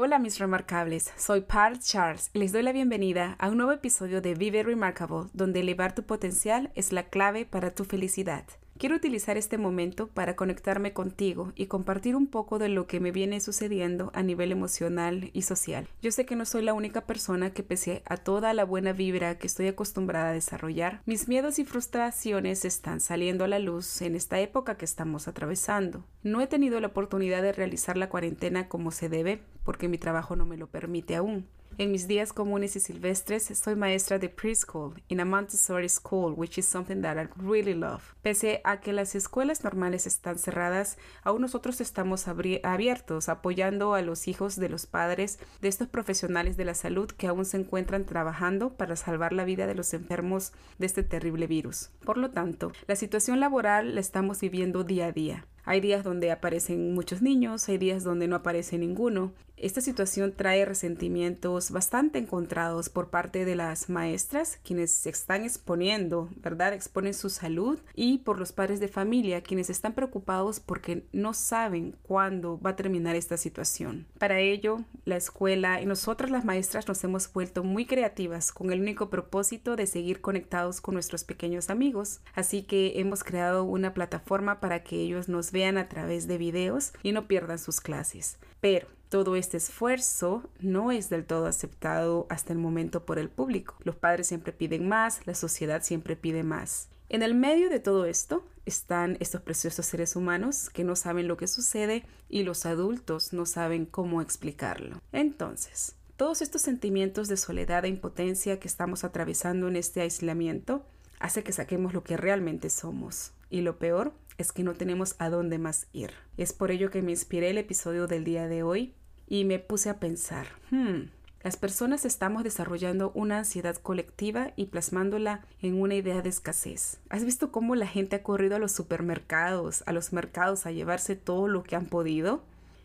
Hola mis remarcables, soy Paul Charles y les doy la bienvenida a un nuevo episodio de Vive Remarkable, donde elevar tu potencial es la clave para tu felicidad. Quiero utilizar este momento para conectarme contigo y compartir un poco de lo que me viene sucediendo a nivel emocional y social. Yo sé que no soy la única persona que pese a toda la buena vibra que estoy acostumbrada a desarrollar, mis miedos y frustraciones están saliendo a la luz en esta época que estamos atravesando. No he tenido la oportunidad de realizar la cuarentena como se debe porque mi trabajo no me lo permite aún. En mis días comunes y silvestres soy maestra de preschool in a Montessori school, which is something that I really love. Pese a que las escuelas normales están cerradas, aún nosotros estamos abiertos apoyando a los hijos de los padres de estos profesionales de la salud que aún se encuentran trabajando para salvar la vida de los enfermos de este terrible virus. Por lo tanto, la situación laboral la estamos viviendo día a día. Hay días donde aparecen muchos niños, hay días donde no aparece ninguno. Esta situación trae resentimientos bastante encontrados por parte de las maestras, quienes se están exponiendo, ¿verdad? Exponen su salud y por los padres de familia, quienes están preocupados porque no saben cuándo va a terminar esta situación. Para ello, la escuela y nosotras las maestras nos hemos vuelto muy creativas con el único propósito de seguir conectados con nuestros pequeños amigos. Así que hemos creado una plataforma para que ellos nos vean a través de videos y no pierdan sus clases. Pero todo este esfuerzo no es del todo aceptado hasta el momento por el público. Los padres siempre piden más, la sociedad siempre pide más. En el medio de todo esto están estos preciosos seres humanos que no saben lo que sucede y los adultos no saben cómo explicarlo. Entonces, todos estos sentimientos de soledad e impotencia que estamos atravesando en este aislamiento hace que saquemos lo que realmente somos. Y lo peor es que no tenemos a dónde más ir. Es por ello que me inspiré el episodio del día de hoy y me puse a pensar, hmm, las personas estamos desarrollando una ansiedad colectiva y plasmándola en una idea de escasez. ¿Has visto cómo la gente ha corrido a los supermercados, a los mercados a llevarse todo lo que han podido?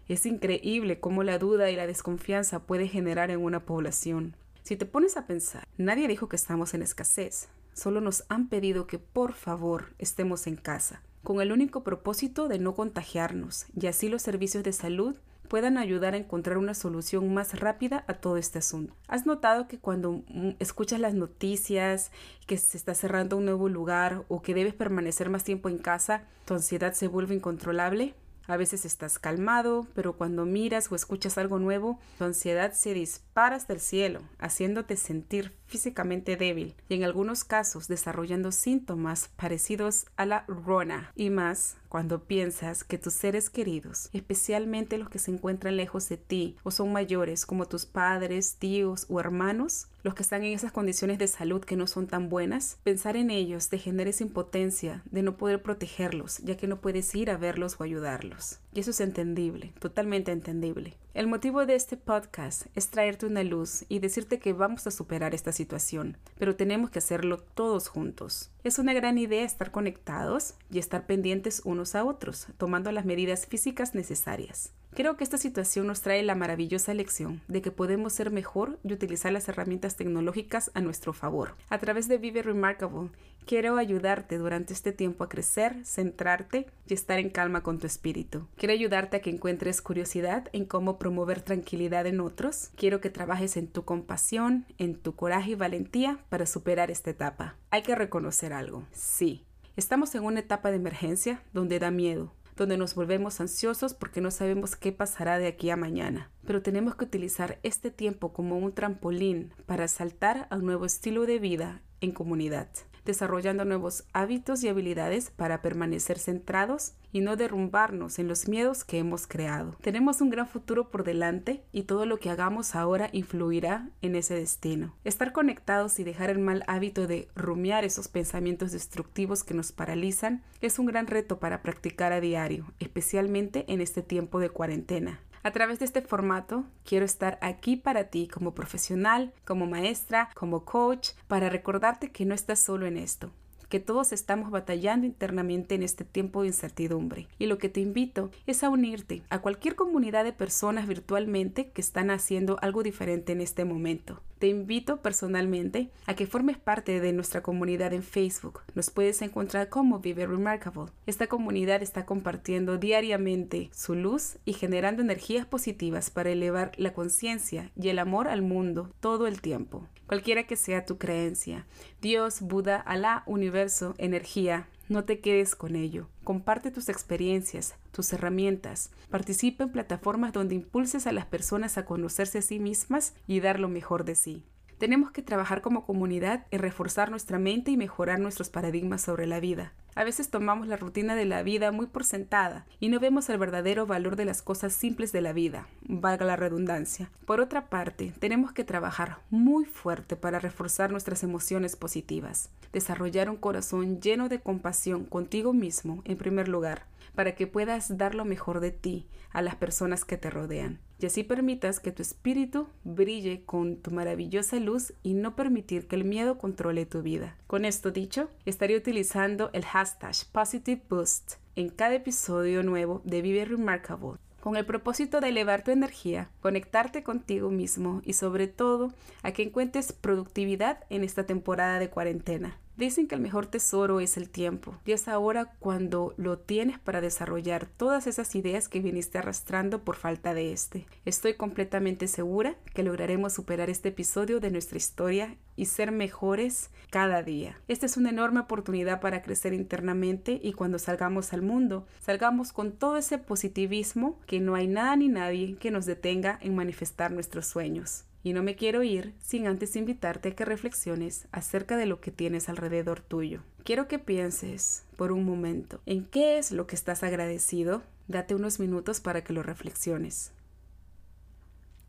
Es increíble cómo la duda y la desconfianza puede generar en una población. Si te pones a pensar, nadie dijo que estamos en escasez, solo nos han pedido que por favor estemos en casa, con el único propósito de no contagiarnos y así los servicios de salud puedan ayudar a encontrar una solución más rápida a todo este asunto. ¿Has notado que cuando mm, escuchas las noticias que se está cerrando un nuevo lugar o que debes permanecer más tiempo en casa, tu ansiedad se vuelve incontrolable? A veces estás calmado, pero cuando miras o escuchas algo nuevo, tu ansiedad se dispara hasta el cielo, haciéndote sentir físicamente débil y en algunos casos desarrollando síntomas parecidos a la rona y más cuando piensas que tus seres queridos, especialmente los que se encuentran lejos de ti o son mayores como tus padres, tíos o hermanos, los que están en esas condiciones de salud que no son tan buenas, pensar en ellos te genera esa impotencia de no poder protegerlos, ya que no puedes ir a verlos o ayudarlos. Y eso es entendible, totalmente entendible. El motivo de este podcast es traerte una luz y decirte que vamos a superar esta situación, pero tenemos que hacerlo todos juntos. Es una gran idea estar conectados y estar pendientes unos a otros, tomando las medidas físicas necesarias. Creo que esta situación nos trae la maravillosa lección de que podemos ser mejor y utilizar las herramientas tecnológicas a nuestro favor. A través de Vive Remarkable, quiero ayudarte durante este tiempo a crecer, centrarte y estar en calma con tu espíritu. Quiero ayudarte a que encuentres curiosidad en cómo promover tranquilidad en otros. Quiero que trabajes en tu compasión, en tu coraje y valentía para superar esta etapa. Hay que reconocer algo. Sí, estamos en una etapa de emergencia donde da miedo, donde nos volvemos ansiosos porque no sabemos qué pasará de aquí a mañana. Pero tenemos que utilizar este tiempo como un trampolín para saltar a un nuevo estilo de vida en comunidad desarrollando nuevos hábitos y habilidades para permanecer centrados y no derrumbarnos en los miedos que hemos creado. Tenemos un gran futuro por delante y todo lo que hagamos ahora influirá en ese destino. Estar conectados y dejar el mal hábito de rumiar esos pensamientos destructivos que nos paralizan es un gran reto para practicar a diario, especialmente en este tiempo de cuarentena. A través de este formato quiero estar aquí para ti como profesional, como maestra, como coach, para recordarte que no estás solo en esto que todos estamos batallando internamente en este tiempo de incertidumbre. Y lo que te invito es a unirte a cualquier comunidad de personas virtualmente que están haciendo algo diferente en este momento. Te invito personalmente a que formes parte de nuestra comunidad en Facebook. Nos puedes encontrar como Vive Remarkable. Esta comunidad está compartiendo diariamente su luz y generando energías positivas para elevar la conciencia y el amor al mundo todo el tiempo. Cualquiera que sea tu creencia, Dios, Buda, Alá, universo, energía, no te quedes con ello. Comparte tus experiencias, tus herramientas. Participa en plataformas donde impulses a las personas a conocerse a sí mismas y dar lo mejor de sí. Tenemos que trabajar como comunidad en reforzar nuestra mente y mejorar nuestros paradigmas sobre la vida. A veces tomamos la rutina de la vida muy por sentada y no vemos el verdadero valor de las cosas simples de la vida, valga la redundancia. Por otra parte, tenemos que trabajar muy fuerte para reforzar nuestras emociones positivas, desarrollar un corazón lleno de compasión contigo mismo en primer lugar, para que puedas dar lo mejor de ti a las personas que te rodean y así permitas que tu espíritu brille con tu maravillosa luz y no permitir que el miedo controle tu vida. Con esto dicho, estaré utilizando el hashtag Positive Boost en cada episodio nuevo de Vive Remarkable con el propósito de elevar tu energía, conectarte contigo mismo y sobre todo a que encuentres productividad en esta temporada de cuarentena. Dicen que el mejor tesoro es el tiempo y es ahora cuando lo tienes para desarrollar todas esas ideas que viniste arrastrando por falta de este. Estoy completamente segura que lograremos superar este episodio de nuestra historia y ser mejores cada día. Esta es una enorme oportunidad para crecer internamente y cuando salgamos al mundo, salgamos con todo ese positivismo que no hay nada ni nadie que nos detenga en manifestar nuestros sueños. Y no me quiero ir sin antes invitarte a que reflexiones acerca de lo que tienes alrededor tuyo. Quiero que pienses por un momento en qué es lo que estás agradecido. Date unos minutos para que lo reflexiones.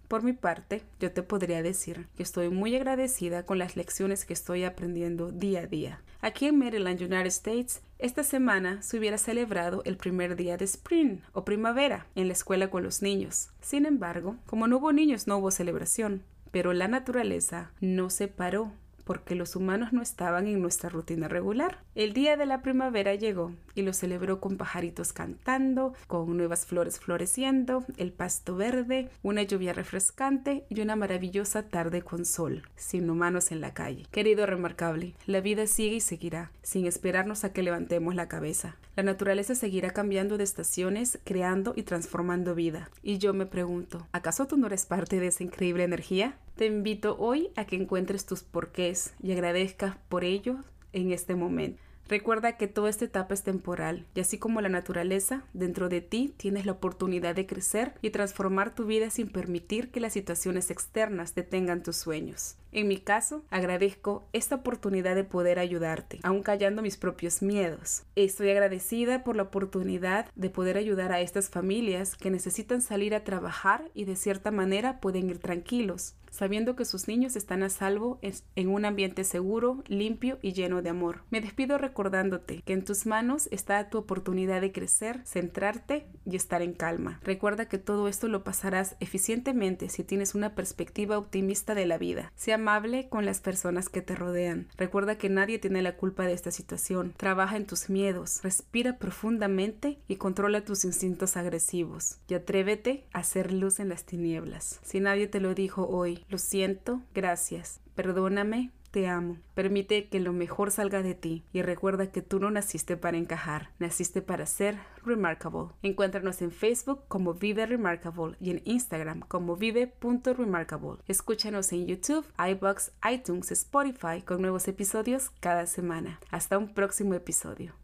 Por mi parte, yo te podría decir que estoy muy agradecida con las lecciones que estoy aprendiendo día a día. Aquí en Maryland, United States, esta semana se hubiera celebrado el primer día de spring o primavera en la escuela con los niños. Sin embargo, como no hubo niños, no hubo celebración. Pero la naturaleza no se paró porque los humanos no estaban en nuestra rutina regular. El día de la primavera llegó y lo celebró con pajaritos cantando, con nuevas flores floreciendo, el pasto verde, una lluvia refrescante y una maravillosa tarde con sol, sin humanos en la calle. Querido remarcable, la vida sigue y seguirá, sin esperarnos a que levantemos la cabeza. La naturaleza seguirá cambiando de estaciones, creando y transformando vida. Y yo me pregunto, ¿acaso tú no eres parte de esa increíble energía? Te invito hoy a que encuentres tus porqués y agradezcas por ello en este momento. Recuerda que toda esta etapa es temporal y así como la naturaleza, dentro de ti tienes la oportunidad de crecer y transformar tu vida sin permitir que las situaciones externas detengan tus sueños. En mi caso, agradezco esta oportunidad de poder ayudarte, aun callando mis propios miedos. Estoy agradecida por la oportunidad de poder ayudar a estas familias que necesitan salir a trabajar y de cierta manera pueden ir tranquilos sabiendo que sus niños están a salvo en un ambiente seguro, limpio y lleno de amor. Me despido recordándote que en tus manos está tu oportunidad de crecer, centrarte y estar en calma. Recuerda que todo esto lo pasarás eficientemente si tienes una perspectiva optimista de la vida. Sea amable con las personas que te rodean. Recuerda que nadie tiene la culpa de esta situación. Trabaja en tus miedos, respira profundamente y controla tus instintos agresivos. Y atrévete a hacer luz en las tinieblas. Si nadie te lo dijo hoy, lo siento, gracias. Perdóname, te amo. Permite que lo mejor salga de ti y recuerda que tú no naciste para encajar, naciste para ser remarkable. Encuéntranos en Facebook como Vive Remarkable y en Instagram como vive.remarkable. Escúchanos en YouTube, iBox, iTunes, Spotify con nuevos episodios cada semana. Hasta un próximo episodio.